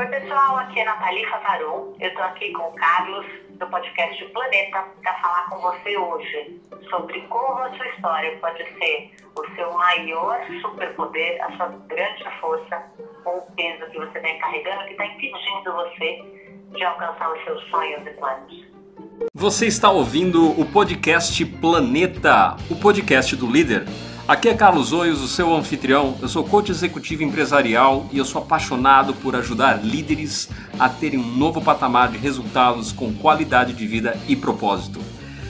Oi, pessoal, aqui é Nathalie Fataron. Eu estou aqui com o Carlos, do podcast Planeta, para falar com você hoje sobre como a sua história pode ser o seu maior superpoder, a sua grande força, ou o peso que você vem carregando que está impedindo você de alcançar os seus sonhos e planos. Você está ouvindo o podcast Planeta, o podcast do líder. Aqui é Carlos Oios, o seu anfitrião. Eu sou coach executivo empresarial e eu sou apaixonado por ajudar líderes a terem um novo patamar de resultados com qualidade de vida e propósito.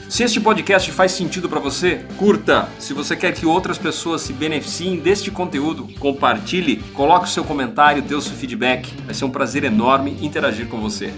Se este podcast faz sentido para você, curta. Se você quer que outras pessoas se beneficiem deste conteúdo, compartilhe, coloque o seu comentário, dê o seu feedback. Vai ser um prazer enorme interagir com você.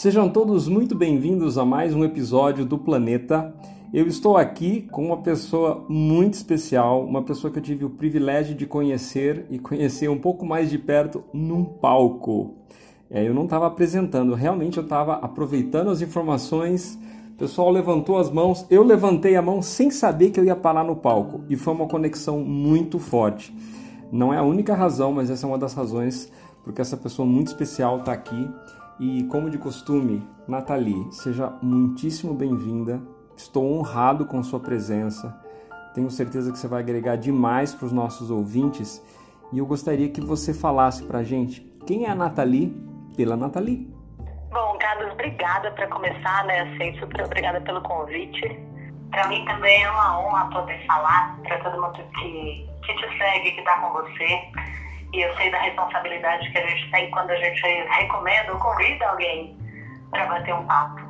Sejam todos muito bem-vindos a mais um episódio do Planeta. Eu estou aqui com uma pessoa muito especial, uma pessoa que eu tive o privilégio de conhecer e conhecer um pouco mais de perto num palco. É, eu não estava apresentando, realmente eu estava aproveitando as informações. O pessoal levantou as mãos, eu levantei a mão sem saber que eu ia parar no palco e foi uma conexão muito forte. Não é a única razão, mas essa é uma das razões porque essa pessoa muito especial está aqui e como de costume, Nathalie, seja muitíssimo bem-vinda. Estou honrado com sua presença. Tenho certeza que você vai agregar demais para os nossos ouvintes. E eu gostaria que você falasse para a gente quem é a Nathalie pela Nathalie. Bom, Carlos, obrigada para começar, né? Assim, super obrigada pelo convite. Para mim também é uma honra poder falar para todo mundo que, que te segue, que está com você e eu sei da responsabilidade que a gente tem quando a gente recomenda ou convida alguém para bater um papo.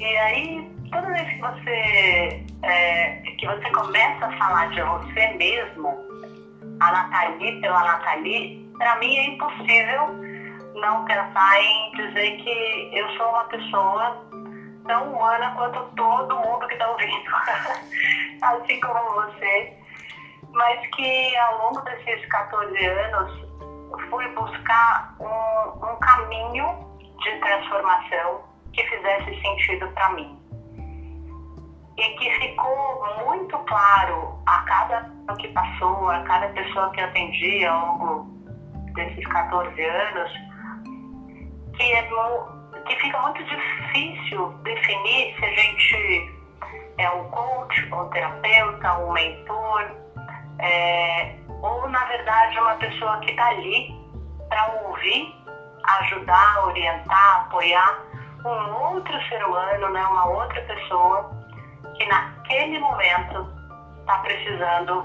E aí, toda vez que você, é, que você começa a falar de você mesmo, a Nathalie pela Nathalie, para mim é impossível não pensar em dizer que eu sou uma pessoa tão humana quanto todo mundo que está ouvindo. assim como você mas que ao longo desses 14 anos fui buscar um, um caminho de transformação que fizesse sentido para mim. E que ficou muito claro a cada ano que passou, a cada pessoa que eu atendi ao longo desses 14 anos, que, é, que fica muito difícil definir se a gente é um coach, um terapeuta, um mentor, é, ou na verdade uma pessoa que está ali para ouvir, ajudar, orientar, apoiar um outro ser humano, né, uma outra pessoa que naquele momento está precisando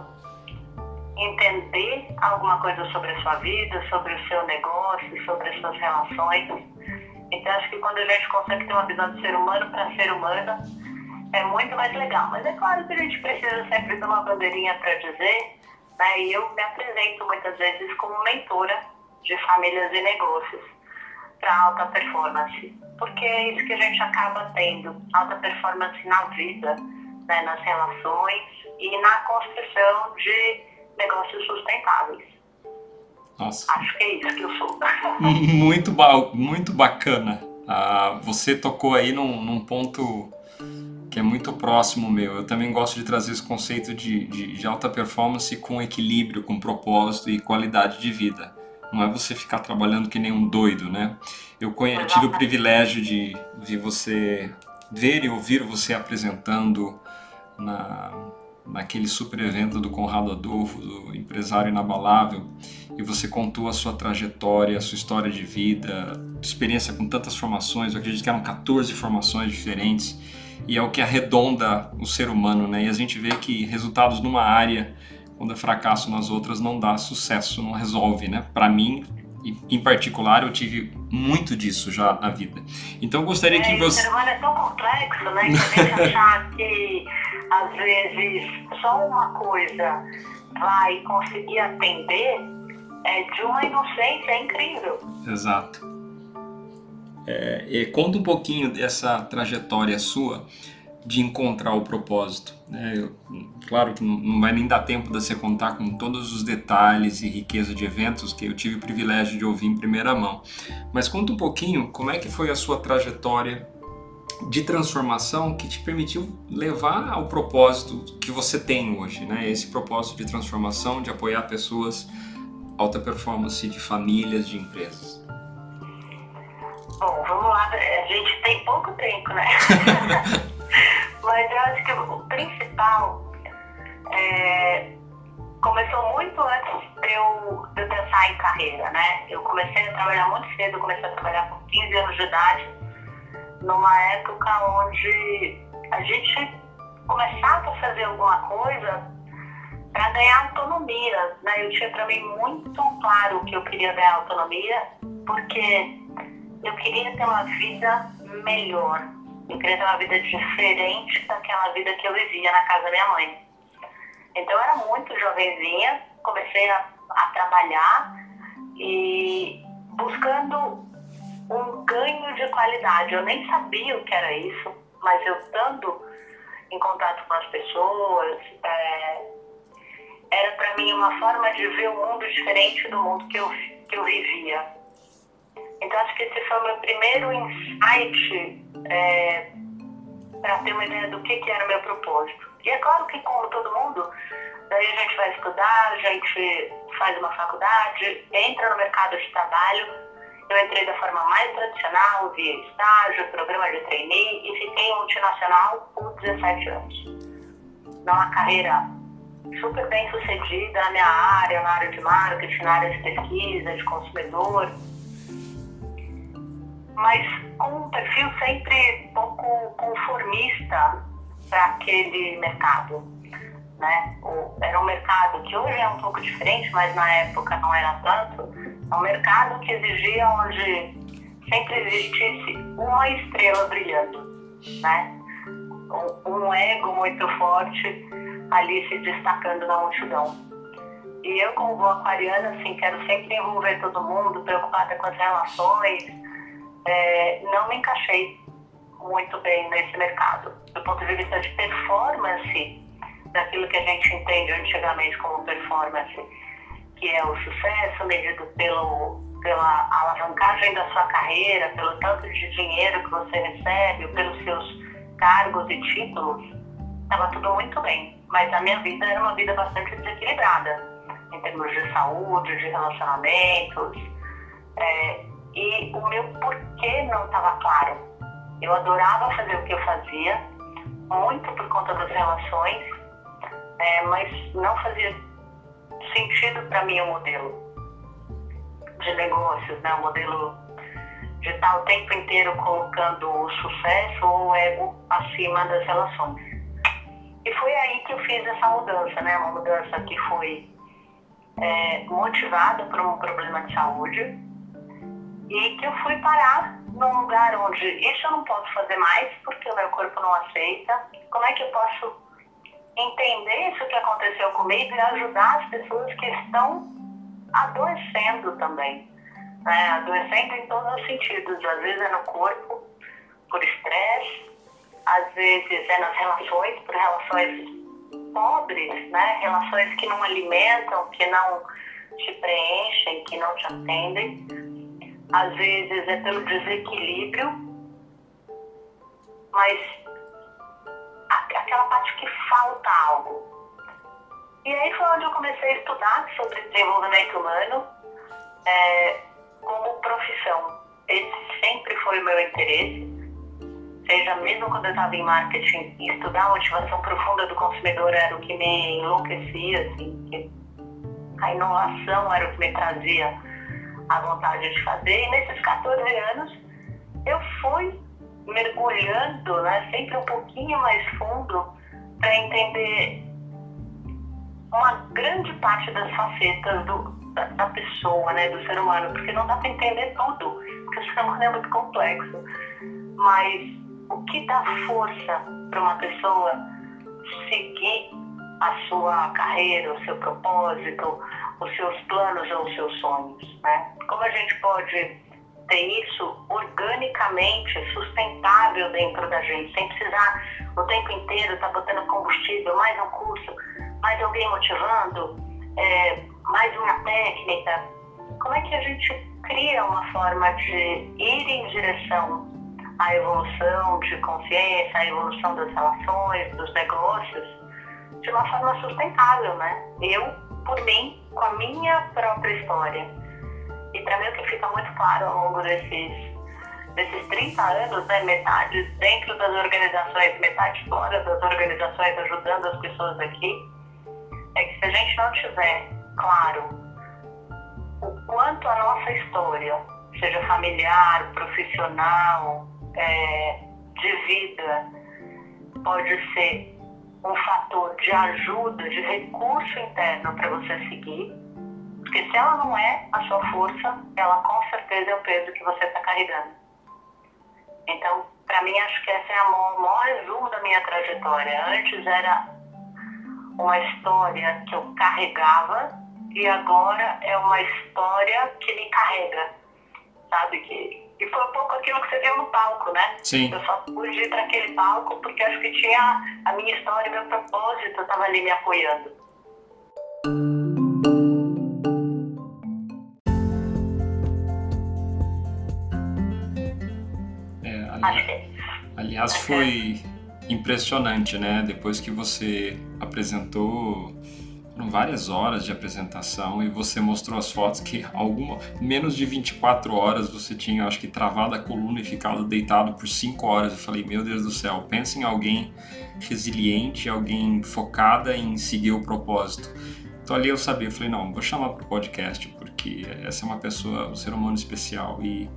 entender alguma coisa sobre a sua vida, sobre o seu negócio, sobre as suas relações. Então acho que quando a gente consegue ter uma visão de ser humano para ser humana, é muito mais legal. Mas é claro que a gente precisa sempre ter uma bandeirinha para dizer, né? E eu me apresento muitas vezes como mentora de famílias e negócios para alta performance, porque é isso que a gente acaba tendo, alta performance na vida, né? nas relações e na construção de negócios sustentáveis. Nossa. Acho que é isso que eu sou. muito, ba muito bacana. Ah, você tocou aí num, num ponto que é muito próximo meu. Eu também gosto de trazer esse conceito de, de, de alta performance com equilíbrio, com propósito e qualidade de vida. Não é você ficar trabalhando que nem um doido, né? Eu tive o privilégio de ver você, ver e ouvir você apresentando na, naquele super evento do Conrado Adolfo, do empresário inabalável, e você contou a sua trajetória, a sua história de vida, experiência com tantas formações, eu acredito que eram 14 formações diferentes, e é o que arredonda o ser humano, né? E a gente vê que resultados numa área, quando é fracasso nas outras, não dá sucesso, não resolve, né? Para mim, em particular, eu tive muito disso já na vida. Então, eu gostaria é, que você. O ser humano é tão complexo, né? Que a gente achar que, às vezes, só uma coisa vai conseguir atender é de uma inocência incrível. Exato. É, conta um pouquinho dessa trajetória sua de encontrar o propósito. Né? Eu, claro que não vai nem dar tempo de você contar com todos os detalhes e riqueza de eventos que eu tive o privilégio de ouvir em primeira mão. Mas conta um pouquinho como é que foi a sua trajetória de transformação que te permitiu levar ao propósito que você tem hoje, né? Esse propósito de transformação, de apoiar pessoas alta performance de famílias, de empresas. Bom, vamos lá. A gente tem pouco tempo, né? Mas eu acho que o principal é, começou muito antes de eu, de eu pensar em carreira, né? Eu comecei a trabalhar muito cedo, comecei a trabalhar com 15 anos de idade, numa época onde a gente começava a fazer alguma coisa para ganhar autonomia. Né? Eu tinha para mim muito claro que eu queria ganhar autonomia, porque eu queria ter uma vida melhor. Eu queria ter uma vida diferente daquela vida que eu vivia na casa da minha mãe. Então eu era muito jovenzinha, comecei a, a trabalhar e buscando um ganho de qualidade. Eu nem sabia o que era isso, mas eu estando em contato com as pessoas, é, era para mim uma forma de ver o mundo diferente do mundo que eu, que eu vivia. Então acho que esse foi o meu primeiro insight é, para ter uma ideia do que, que era o meu propósito. E é claro que, como todo mundo, daí a gente vai estudar, a gente faz uma faculdade, entra no mercado de trabalho. Eu entrei da forma mais tradicional, via estágio, programa de trainee e fiquei em multinacional por 17 anos. Numa carreira super bem sucedida na minha área, na área de marketing, na área de pesquisa, de consumidor, mas com um perfil sempre pouco conformista para aquele mercado. Né? Era um mercado que hoje é um pouco diferente, mas na época não era tanto. É um mercado que exigia onde sempre existisse uma estrela brilhando, né? um, um ego muito forte ali se destacando na multidão. E eu, como boa aquariana, assim, quero sempre envolver todo mundo, preocupada com as relações, é, não me encaixei muito bem nesse mercado. Do ponto de vista de performance, daquilo que a gente entende antigamente como performance, que é o sucesso medido pelo, pela alavancagem da sua carreira, pelo tanto de dinheiro que você recebe, pelos seus cargos e títulos, estava tudo muito bem. Mas a minha vida era uma vida bastante desequilibrada, em termos de saúde, de relacionamentos. É, e o meu porquê não estava claro. Eu adorava fazer o que eu fazia, muito por conta das relações, é, mas não fazia sentido para mim o modelo de negócios, né? o modelo de estar o tempo inteiro colocando o sucesso ou o ego acima das relações. E foi aí que eu fiz essa mudança, né? Uma mudança que foi é, motivada por um problema de saúde e que eu fui parar num lugar onde isso eu não posso fazer mais porque o meu corpo não aceita. Como é que eu posso entender isso que aconteceu comigo e ajudar as pessoas que estão adoecendo também? Né? Adoecendo em todos os sentidos. Às vezes é no corpo, por estresse, às vezes é nas relações, por relações pobres, né? Relações que não alimentam, que não te preenchem, que não te atendem. Às vezes é pelo desequilíbrio, mas aquela parte que falta algo. E aí foi onde eu comecei a estudar sobre desenvolvimento humano é, como profissão. Esse sempre foi o meu interesse seja mesmo quando eu estava em marketing, estudar a motivação profunda do consumidor era o que me enlouquecia, assim, a inovação era o que me trazia a vontade de fazer. E nesses 14 anos eu fui mergulhando, né, sempre um pouquinho mais fundo para entender uma grande parte das facetas do, da, da, pessoa, né, do ser humano, porque não dá para entender tudo, porque o ser humano é muito complexo. Mas o que dá força para uma pessoa seguir a sua carreira, o seu propósito, os seus planos ou os seus sonhos, né? Como a gente pode ter isso organicamente, sustentável dentro da gente, sem precisar o tempo inteiro estar tá botando combustível, mais um curso, mais alguém motivando, é, mais uma técnica. Como é que a gente cria uma forma de ir em direção a evolução de consciência, a evolução das relações, dos negócios, de uma forma sustentável, né? Eu, por mim, com a minha própria história. E para mim o que fica muito claro ao longo desses, desses 30 anos, né, metade dentro das organizações, metade fora das organizações, ajudando as pessoas aqui, é que se a gente não tiver claro o quanto a nossa história, seja familiar, profissional, é, de vida, pode ser um fator de ajuda, de recurso interno para você seguir, porque se ela não é a sua força, ela com certeza é o peso que você está carregando. Então, para mim, acho que esse é o maior, maior resumo da minha trajetória. Antes era uma história que eu carregava e agora é uma história que me carrega, sabe? Que, e foi um pouco aquilo que você viu no palco, né? Sim. Eu só pude ir para aquele palco porque acho que tinha a minha história, meu propósito, estava ali me apoiando. É, ali, aliás, foi impressionante, né? Depois que você apresentou foram várias horas de apresentação e você mostrou as fotos que alguma menos de 24 horas você tinha, acho que travado a coluna e ficado deitado por 5 horas. Eu falei, meu Deus do céu, pensa em alguém resiliente, alguém focada em seguir o propósito. Então ali eu sabia, eu falei, não, vou chamar para o podcast porque essa é uma pessoa, um ser humano especial e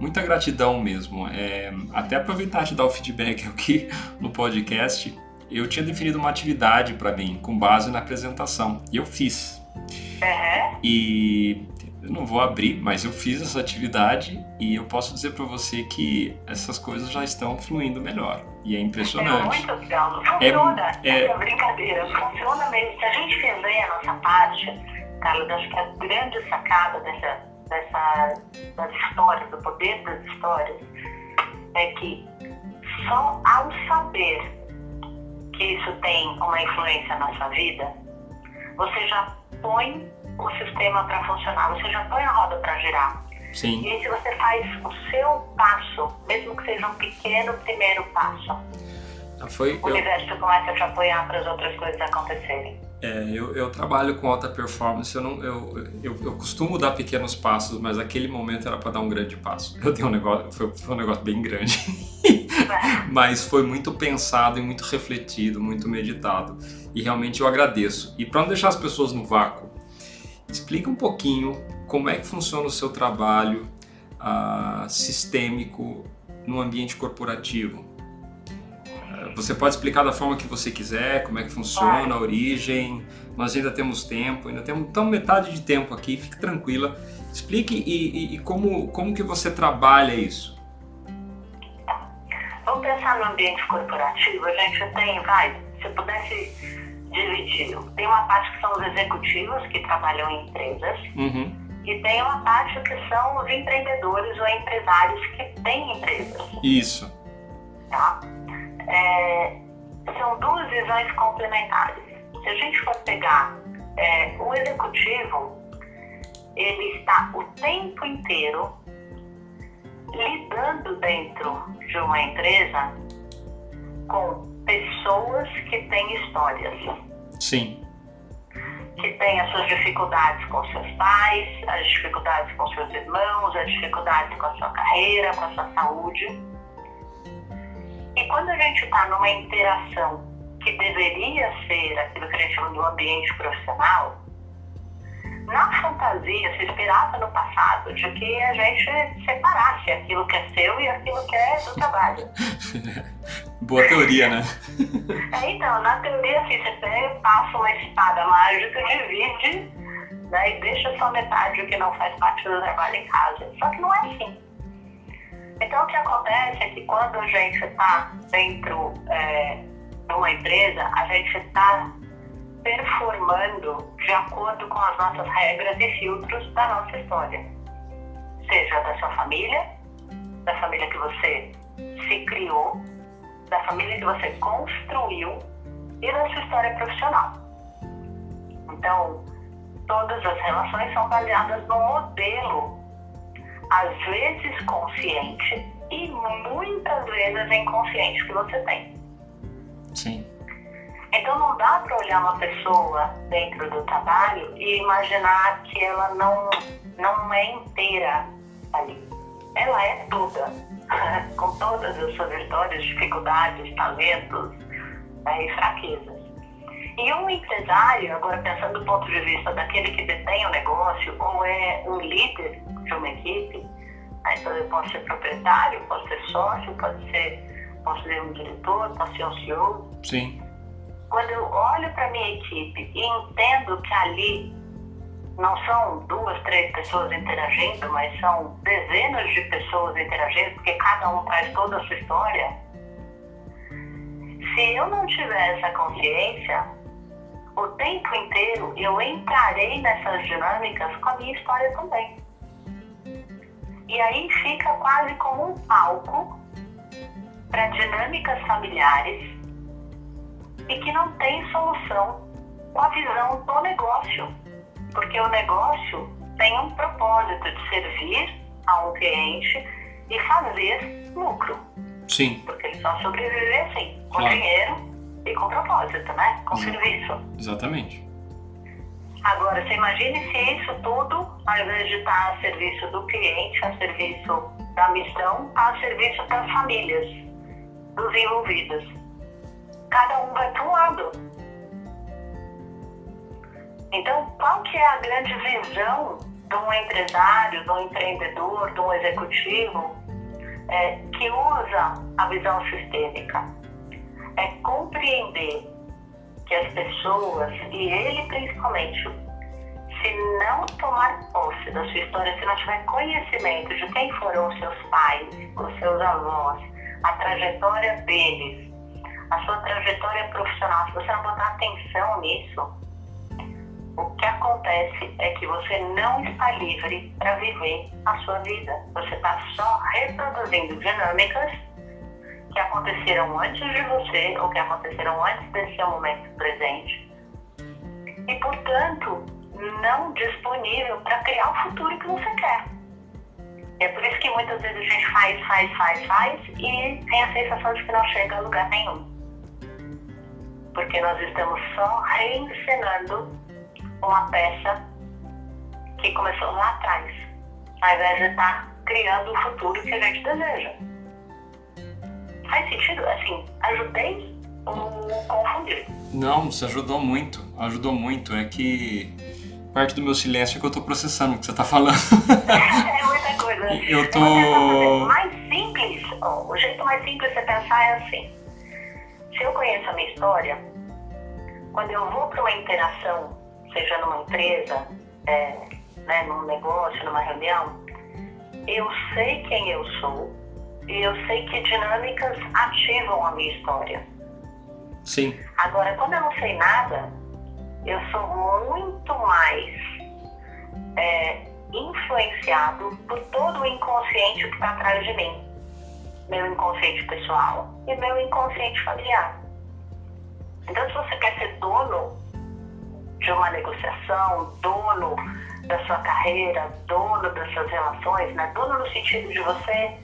muita gratidão mesmo. É, até aproveitar de dar o feedback aqui no podcast eu tinha definido uma atividade para mim com base na apresentação e eu fiz. Uhum. E eu não vou abrir, mas eu fiz essa atividade e eu posso dizer para você que essas coisas já estão fluindo melhor. E é impressionante. É muito legal. Funciona. É, é... brincadeira. Funciona mesmo. Se a gente fizer a nossa parte, Carlos, acho que a grande sacada dessa, dessa, das histórias, do poder das histórias, é que só ao saber que isso tem uma influência na sua vida, você já põe o sistema para funcionar, você já põe a roda para girar. Sim. E aí, se você faz o seu passo, mesmo que seja um pequeno primeiro passo, ah, Foi, o eu... universo começa a te apoiar para as outras coisas acontecerem. É, eu, eu, trabalho com alta performance, eu, não, eu, eu, eu, costumo dar pequenos passos, mas aquele momento era para dar um grande passo. Eu tenho um negócio, foi, foi um negócio bem grande, mas foi muito pensado e muito refletido, muito meditado. E realmente eu agradeço. E para não deixar as pessoas no vácuo, explica um pouquinho como é que funciona o seu trabalho uh, sistêmico no ambiente corporativo você pode explicar da forma que você quiser, como é que funciona, a origem. Nós ainda temos tempo, ainda temos então metade de tempo aqui, fique tranquila. Explique e, e, e como, como que você trabalha isso. Vamos pensar no ambiente corporativo, a gente tem, vai, se pudesse dividir, tem uma parte que são os executivos que trabalham em empresas, uhum. e tem uma parte que são os empreendedores ou empresários que têm empresas. Isso. Tá? é, são duas visões complementares. Se a gente for pegar é, o executivo, ele está o tempo inteiro lidando dentro de uma empresa com pessoas que têm histórias. Sim. Que têm as suas dificuldades com seus pais, as dificuldades com seus irmãos, as dificuldades com a sua carreira, com a sua saúde e quando a gente está numa interação que deveria ser aquilo que a gente chama do ambiente profissional, na fantasia se esperava no passado de que a gente separasse aquilo que é seu e aquilo que é do trabalho. Boa teoria, né? é, então, na teoria, assim, você pega, passa uma espada mágica, divide né, e deixa só metade o que não faz parte do trabalho em casa. Só que não é assim. Então, o que acontece é que quando a gente está dentro é, de uma empresa, a gente está performando de acordo com as nossas regras e filtros da nossa história. Seja da sua família, da família que você se criou, da família que você construiu e da sua história profissional. Então, todas as relações são baseadas no modelo às vezes consciente, e muitas vezes inconsciente que você tem. Sim. Então não dá para olhar uma pessoa dentro do trabalho e imaginar que ela não, não é inteira ali. Ela é toda, com todas as suas histórias, dificuldades, talentos né, e fraquezas. E um empresário, agora pensando do ponto de vista daquele que detém o negócio ou é um líder de uma equipe, né, então eu posso ser proprietário, posso ser sócio, pode ser, posso ser um diretor, posso ser um CEO. Sim. Quando eu olho para minha equipe e entendo que ali não são duas, três pessoas interagindo, mas são dezenas de pessoas interagindo, porque cada um traz toda a sua história. Se eu não tiver essa consciência, o tempo inteiro eu entrarei nessas dinâmicas com a minha história também. E aí fica quase como um palco para dinâmicas familiares e que não tem solução com a visão do negócio. Porque o negócio tem um propósito de servir a um cliente e fazer lucro. Sim. Porque ele só sobrevive assim, com claro. dinheiro e com propósito, né? Com Exato. serviço. Exatamente. Agora, você imagine se isso tudo, ao invés de estar a serviço do cliente, a serviço da missão, está a serviço das famílias, dos envolvidos cada um vai para um lado. Então, qual que é a grande visão de um empresário, de um empreendedor, de um executivo é, que usa a visão sistêmica? É compreender que as pessoas, e ele principalmente, se não tomar posse da sua história, se não tiver conhecimento de quem foram os seus pais, os seus avós, a trajetória deles, a sua trajetória profissional, se você não botar atenção nisso, o que acontece é que você não está livre para viver a sua vida. Você está só reproduzindo dinâmicas que aconteceram antes de você ou que aconteceram antes desse seu momento presente. E, portanto, não disponível para criar o futuro que você quer. É por isso que muitas vezes a gente faz, faz, faz, faz e tem a sensação de que não chega a lugar nenhum porque nós estamos só reencenando uma peça que começou lá atrás, ao invés de estar criando o futuro que a gente deseja. Faz sentido? Assim, ajudei ou confundi? Não, você ajudou muito, ajudou muito. É que parte do meu silêncio é que eu estou processando o que você está falando. é muita coisa. Eu tô... O mais simples, o jeito mais simples de você pensar é assim se eu conheço a minha história, quando eu vou para uma interação, seja numa empresa, é, né, num negócio, numa reunião, eu sei quem eu sou e eu sei que dinâmicas ativam a minha história. Sim. Agora, quando eu não sei nada, eu sou muito mais é, influenciado por todo o inconsciente que está atrás de mim meu inconsciente pessoal e meu inconsciente familiar. Então, se você quer ser dono de uma negociação, dono da sua carreira, dono das suas relações, né? dono no sentido de você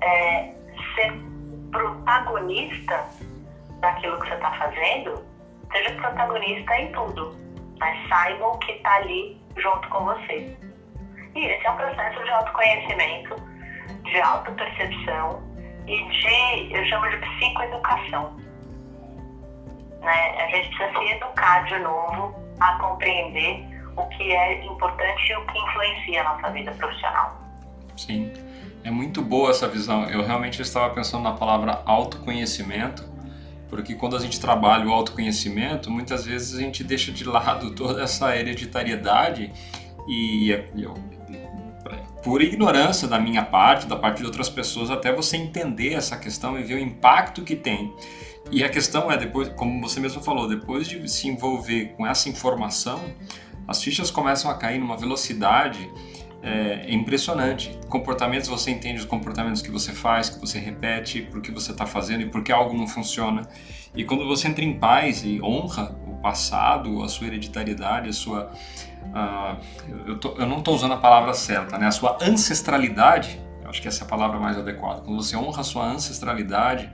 é, ser protagonista daquilo que você está fazendo, seja protagonista em tudo, mas saiba o que está ali junto com você. E esse é um processo de autoconhecimento de autopercepção e de, eu chamo de psicoeducação. Né? A gente precisa se educar de novo a compreender o que é importante e o que influencia a nossa vida profissional. Sim, é muito boa essa visão. Eu realmente estava pensando na palavra autoconhecimento, porque quando a gente trabalha o autoconhecimento, muitas vezes a gente deixa de lado toda essa hereditariedade e por ignorância da minha parte, da parte de outras pessoas, até você entender essa questão e ver o impacto que tem. E a questão é, depois, como você mesmo falou, depois de se envolver com essa informação, as fichas começam a cair numa velocidade é, impressionante. Comportamentos, você entende os comportamentos que você faz, que você repete, por que você está fazendo e por que algo não funciona. E quando você entra em paz e honra o passado, a sua hereditariedade, a sua Uh, eu, tô, eu, não estou usando a palavra certa, né? A sua ancestralidade, acho que essa é a palavra mais adequada. Quando você honra a sua ancestralidade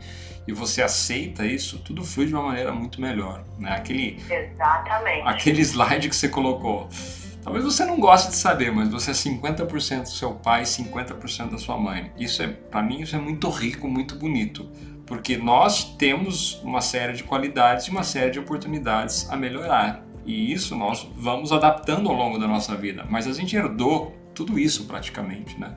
e você aceita isso, tudo flui de uma maneira muito melhor. Né? Aquele, Exatamente. Aquele slide que você colocou. Talvez você não goste de saber, mas você é 50% do seu pai, 50% da sua mãe. Isso é, para mim, isso é muito rico, muito bonito, porque nós temos uma série de qualidades e uma série de oportunidades a melhorar. E isso nós vamos adaptando ao longo da nossa vida, mas a gente herdou tudo isso praticamente, né?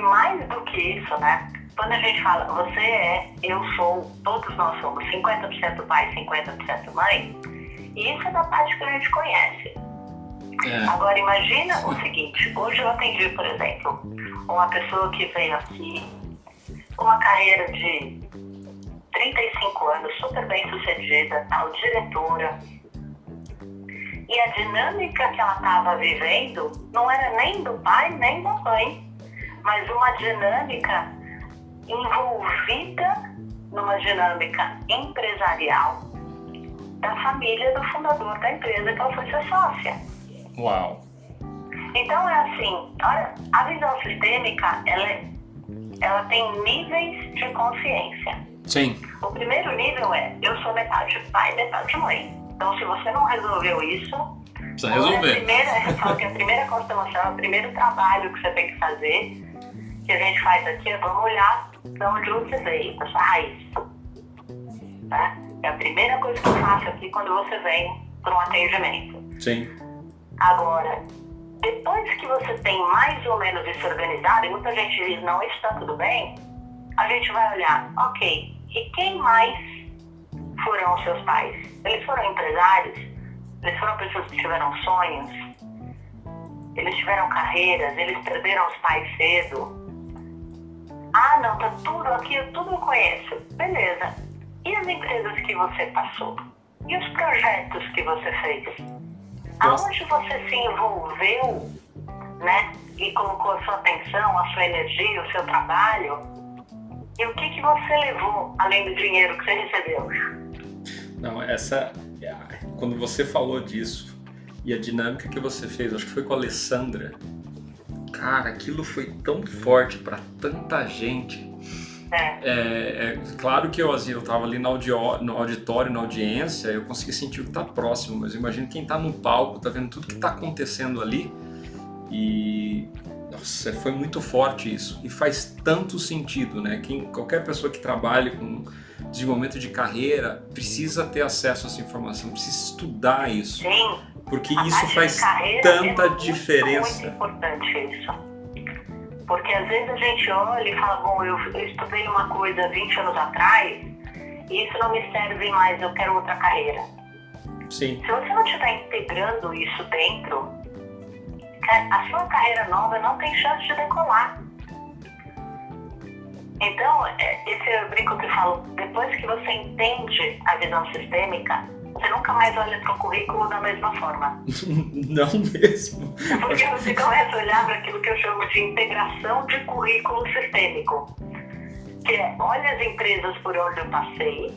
mais do que isso, né? Quando a gente fala você é, eu sou, todos nós somos 50% pai, 50% mãe, isso é da parte que a gente conhece. É. Agora imagina o seguinte, hoje eu atendi, por exemplo, uma pessoa que veio aqui com uma carreira de 35 anos, super bem sucedida, tal, diretora. E a dinâmica que ela estava vivendo não era nem do pai nem da mãe mas uma dinâmica envolvida numa dinâmica empresarial da família do fundador da empresa que ela foi ser sócia. Uau! Então é assim, olha, a visão sistêmica ela, é, ela tem níveis de consciência. Sim. O primeiro nível é eu sou metade pai, metade mãe. Então se você não resolveu isso, Precisa resolver. A primeira, a primeira constelação, o primeiro trabalho que você tem que fazer que a gente faz aqui é vamos olhar de onde você veio, da sua raiz. Tá? É a primeira coisa que eu faço aqui quando você vem para um atendimento. Sim. Agora, depois que você tem mais ou menos isso organizado, e muita gente diz, não, está tudo bem, a gente vai olhar, ok, e quem mais foram os seus pais? Eles foram empresários? Eles foram pessoas que tiveram sonhos? Eles tiveram carreiras? Eles perderam os pais cedo? Ah, não, tá tudo aqui, tudo eu conheço. Beleza. E as empresas que você passou? E os projetos que você fez? Aonde você se envolveu, né? E colocou a sua atenção, a sua energia, o seu trabalho? E o que, que você levou, além do dinheiro que você recebeu? Não, essa. Quando você falou disso e a dinâmica que você fez, acho que foi com a Alessandra, cara, aquilo foi tão forte para tanta gente. É. É, claro que eu, assim, eu tava ali no, audio, no auditório, na audiência, eu consegui sentir o que tá próximo, mas imagino quem tá no palco, tá vendo tudo que tá acontecendo ali e nossa, foi muito forte isso e faz tanto sentido, né? Quem, qualquer pessoa que trabalhe com desenvolvimento de carreira precisa ter acesso a essa informação, precisa estudar isso. Sim. Porque a isso faz tanta é diferença. É muito importante isso. Porque às vezes a gente olha e fala, bom, eu, eu estudei uma coisa 20 anos atrás e isso não me serve mais, eu quero outra carreira. Sim. Se você não estiver integrando isso dentro, a sua carreira nova não tem chance de decolar. Então, é, esse é o brinco que eu falo, depois que você entende a visão sistêmica, você nunca mais olha para o currículo da mesma forma. Não mesmo. Porque você começa a olhar para aquilo que eu chamo de integração de currículo sistêmico. Que é, olha as empresas por onde eu passei,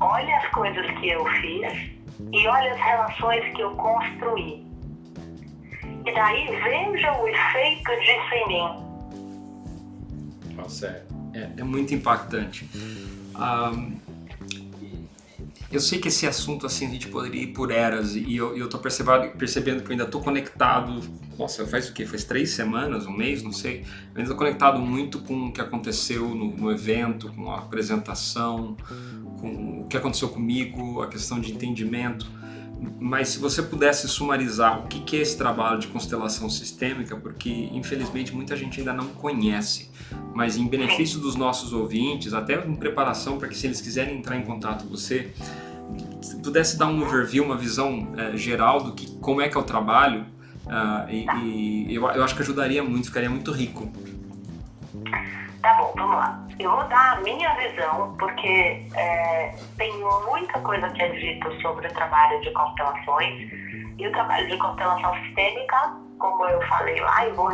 olha as coisas que eu fiz e olha as relações que eu construí. E daí veja o efeito disso em mim. Nossa, é, é, é muito impactante. Um, eu sei que esse assunto assim a gente poderia ir por eras e eu, eu tô percebendo, percebendo que eu ainda tô conectado. Nossa, faz o quê? Faz três semanas, um mês, não sei. Eu ainda tô conectado muito com o que aconteceu no, no evento, com a apresentação, com o que aconteceu comigo, a questão de entendimento. Mas se você pudesse sumarizar o que é esse trabalho de constelação sistêmica, porque infelizmente muita gente ainda não conhece, mas em benefício dos nossos ouvintes, até em preparação para que se eles quiserem entrar em contato com você, se pudesse dar um overview, uma visão é, geral do que como é que é o trabalho, uh, e, e eu, eu acho que ajudaria muito, ficaria muito rico. Tá bom, vamos lá. Eu vou dar a minha visão, porque é, tem muita coisa que é dito sobre o trabalho de constelações. E o trabalho de constelação sistêmica, como eu falei lá, e vou,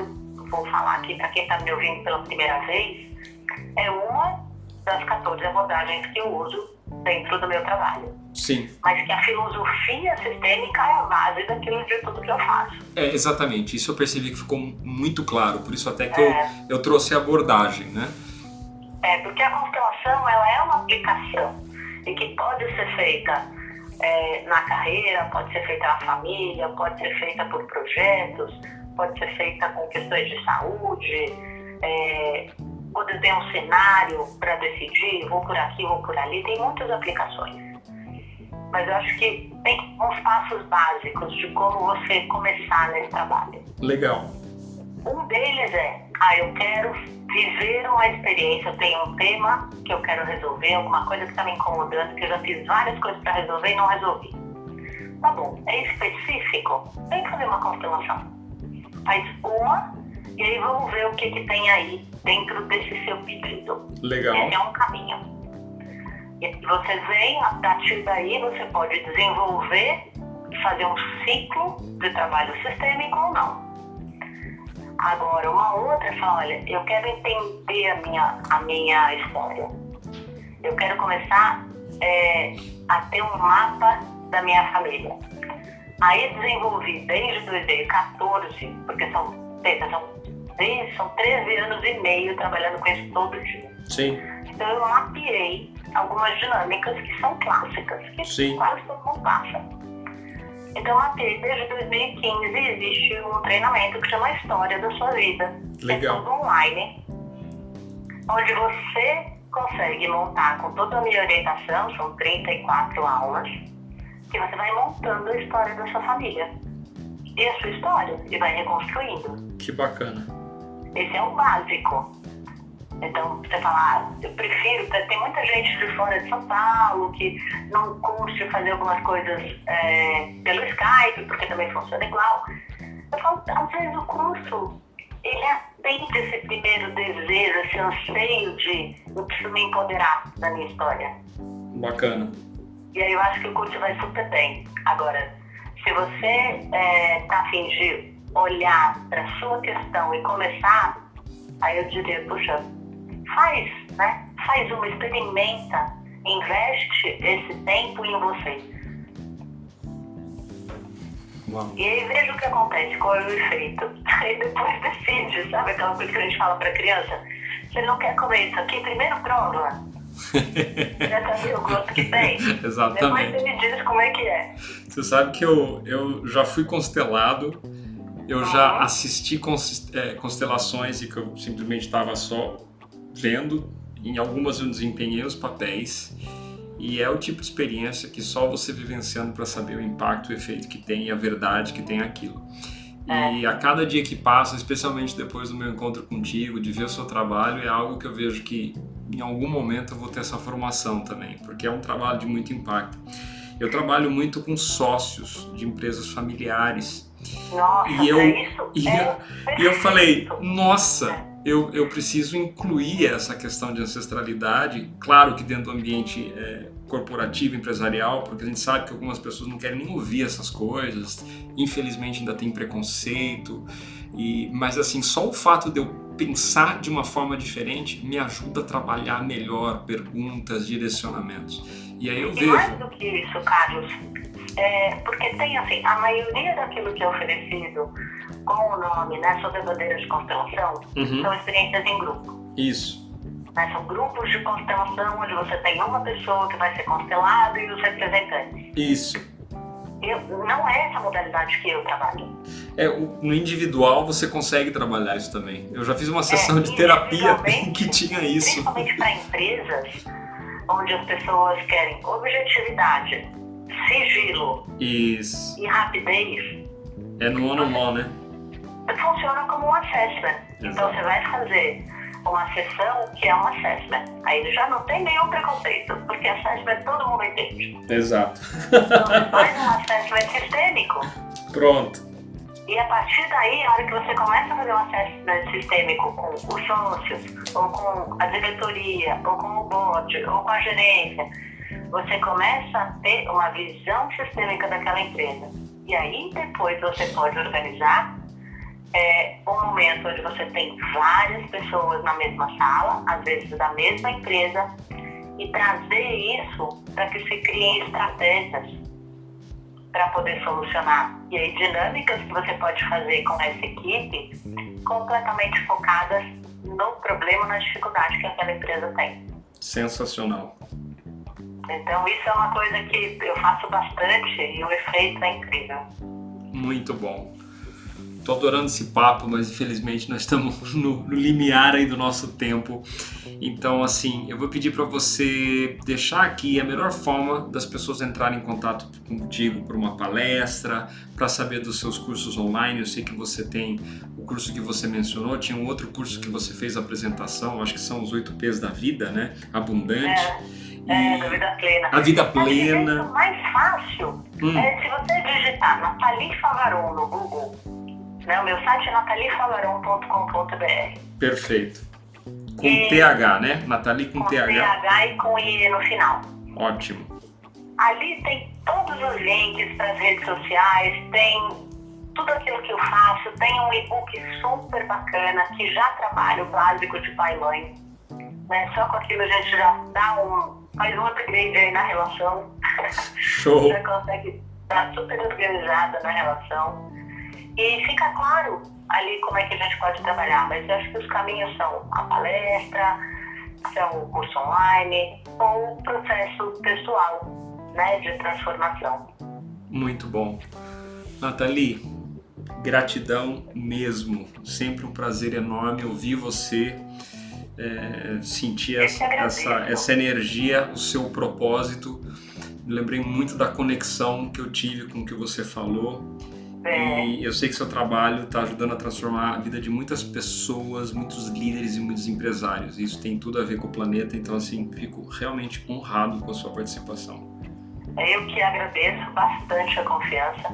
vou falar aqui para quem está me ouvindo pela primeira vez, é uma das 14 abordagens que eu uso dentro do meu trabalho. Sim. Mas que a filosofia sistêmica é a base daquilo de tudo que eu faço. É, exatamente. Isso eu percebi que ficou muito claro, por isso até que é. eu, eu trouxe a abordagem, né? É, porque a constelação, ela é uma aplicação e que pode ser feita é, na carreira, pode ser feita na família, pode ser feita por projetos, pode ser feita com questões de saúde, é, quando tem um cenário para decidir, vou por aqui, vou por ali, tem muitas aplicações. Mas eu acho que tem uns passos básicos de como você começar nesse trabalho. Legal. Um deles é, ah, eu quero viver uma experiência, eu tenho um tema que eu quero resolver, alguma coisa que está me incomodando, que eu já fiz várias coisas para resolver e não resolvi. Tá bom, é específico? Tem que fazer uma constelação. Faz uma e aí vamos ver o que, que tem aí dentro desse seu pedido. Legal. Esse é um caminho. E você vem, a partir daí você pode desenvolver, fazer um ciclo de trabalho sistêmico ou não. Agora, uma outra é falar, olha, eu quero entender a minha, a minha história. Eu quero começar é, a ter um mapa da minha família. Aí desenvolvi desde 2014, porque são, são são 13 anos e meio trabalhando com isso todo dia. Sim. Então eu mapeei algumas dinâmicas que são clássicas, que Sim. quase todo mundo passa. Então eu mapeei desde 2015 existe um treinamento que chama História da Sua Vida. Legal. É todo online, onde você consegue montar com toda a minha orientação, são 34 aulas, que você vai montando a história da sua família. E a sua história, e vai reconstruindo. Que bacana. Esse é o básico. Então, você fala, ah, eu prefiro, tem muita gente de fora de São Paulo que não curte fazer algumas coisas é, pelo Skype, porque também funciona igual. Eu falo, às vezes o curso, ele atende esse primeiro desejo, esse anseio de eu preciso me empoderar da minha história. Bacana. E aí eu acho que o curso vai super bem. Agora, se você é, tá afim de olhar para sua questão e começar, aí eu diria, puxa, faz, né? Faz uma, experimenta, investe esse tempo em você. Uau. E aí veja o que acontece, qual é o efeito. Aí depois decide, sabe aquela coisa que a gente fala para criança? Você não quer comer isso aqui, primeiro prova. Já sabia o gosto que tem? Exatamente. Depois você me diz como é que é. Você sabe que eu, eu já fui constelado eu já assisti é, constelações e que eu simplesmente estava só vendo. Em algumas eu desempenhei os papéis. E é o tipo de experiência que só você vivenciando para saber o impacto, o efeito que tem e a verdade que tem aquilo. E é. a cada dia que passa, especialmente depois do meu encontro contigo, de ver o seu trabalho, é algo que eu vejo que em algum momento eu vou ter essa formação também, porque é um trabalho de muito impacto. Eu trabalho muito com sócios de empresas familiares nossa, e eu, é isso? E, é eu, e eu falei, nossa, eu, eu preciso incluir essa questão de ancestralidade, claro que dentro do ambiente é, corporativo, empresarial, porque a gente sabe que algumas pessoas não querem nem ouvir essas coisas, infelizmente ainda tem preconceito, e, mas assim, só o fato de eu pensar de uma forma diferente me ajuda a trabalhar melhor perguntas, direcionamentos. E aí eu e vejo. Mais do que isso, Carlos, é, porque tem assim, a maioria daquilo que é oferecido com o nome, né, sobre bandeiras de constelação, uhum. são experiências em grupo. Isso. Né, são grupos de constelação onde você tem uma pessoa que vai ser constelada e os representantes. Isso. Eu, não é essa modalidade que eu trabalho. É, no individual você consegue trabalhar isso também. Eu já fiz uma sessão é, de terapia que tinha isso. Principalmente para empresas onde as pessoas querem objetividade, sigilo Isso. e rapidez. É no on on, né? Funciona como um assessment. Exato. Então você vai fazer uma sessão que é um assessment. Aí já não tem nenhum preconceito, porque assessment todo mundo entende. Exato. Então você faz um assessment sistêmico. Pronto. E a partir daí, a hora que você começa a fazer um assessment sistêmico com os sócios, ou com a diretoria, ou com o board, ou com a gerência, você começa a ter uma visão sistêmica daquela empresa. E aí depois você pode organizar é, um momento onde você tem várias pessoas na mesma sala, às vezes da mesma empresa, e trazer isso para que se criem estratégias para poder solucionar. E aí, dinâmicas que você pode fazer com essa equipe completamente focadas no problema, na dificuldade que aquela empresa tem. Sensacional. Então, isso é uma coisa que eu faço bastante e o efeito é incrível. Muito bom. Tô adorando esse papo, mas infelizmente nós estamos no, no limiar aí do nosso tempo. Então, assim, eu vou pedir para você deixar aqui a melhor forma das pessoas entrarem em contato contigo por uma palestra, para saber dos seus cursos online. Eu sei que você tem o curso que você mencionou, tinha um outro curso que você fez a apresentação, acho que são os 8 P's da vida, né? Abundante. É, é, da vida plena. A vida plena. O mais fácil hum. é se você digitar Nathalie Favaron no Google né? O meu site é nataliefavarão.com.br. Perfeito. Com e... TH, né? Nathalie com, com TH. TH e com I no final. Ótimo. Ali tem todos os links para as redes sociais, tem tudo aquilo que eu faço, tem um e-book super bacana que já trabalha o básico de pai e mãe. Né? Só com aquilo a gente já dá um, faz um upgrade aí na relação. Show! já consegue estar super organizada na relação. E fica claro ali como é que a gente pode trabalhar, mas eu acho que os caminhos são a palestra, são o curso online ou o processo pessoal né, de transformação. Muito bom. Nathalie, gratidão mesmo. Sempre um prazer enorme ouvir você, é, sentir essa, essa, essa energia, o seu propósito. Lembrei muito da conexão que eu tive com o que você falou é. E eu sei que seu trabalho está ajudando a transformar a vida de muitas pessoas, muitos líderes e muitos empresários. Isso tem tudo a ver com o planeta, então assim, fico realmente honrado com a sua participação. É, eu que agradeço bastante a confiança.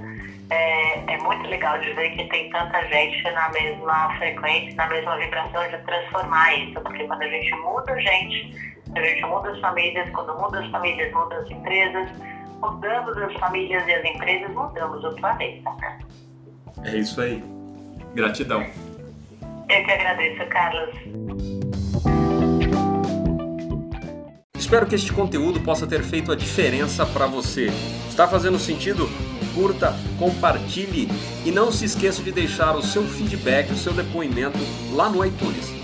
É, é, muito legal de ver que tem tanta gente na mesma frequência, na mesma vibração de transformar isso, porque quando a gente muda gente, a gente muda as famílias, quando muda as famílias, muda as empresas, mudamos as famílias e as empresas, mudamos o planeta. Né? É isso aí. Gratidão. Eu que agradeço, Carlos. Espero que este conteúdo possa ter feito a diferença para você. Está fazendo sentido? Curta, compartilhe e não se esqueça de deixar o seu feedback, o seu depoimento lá no iTunes.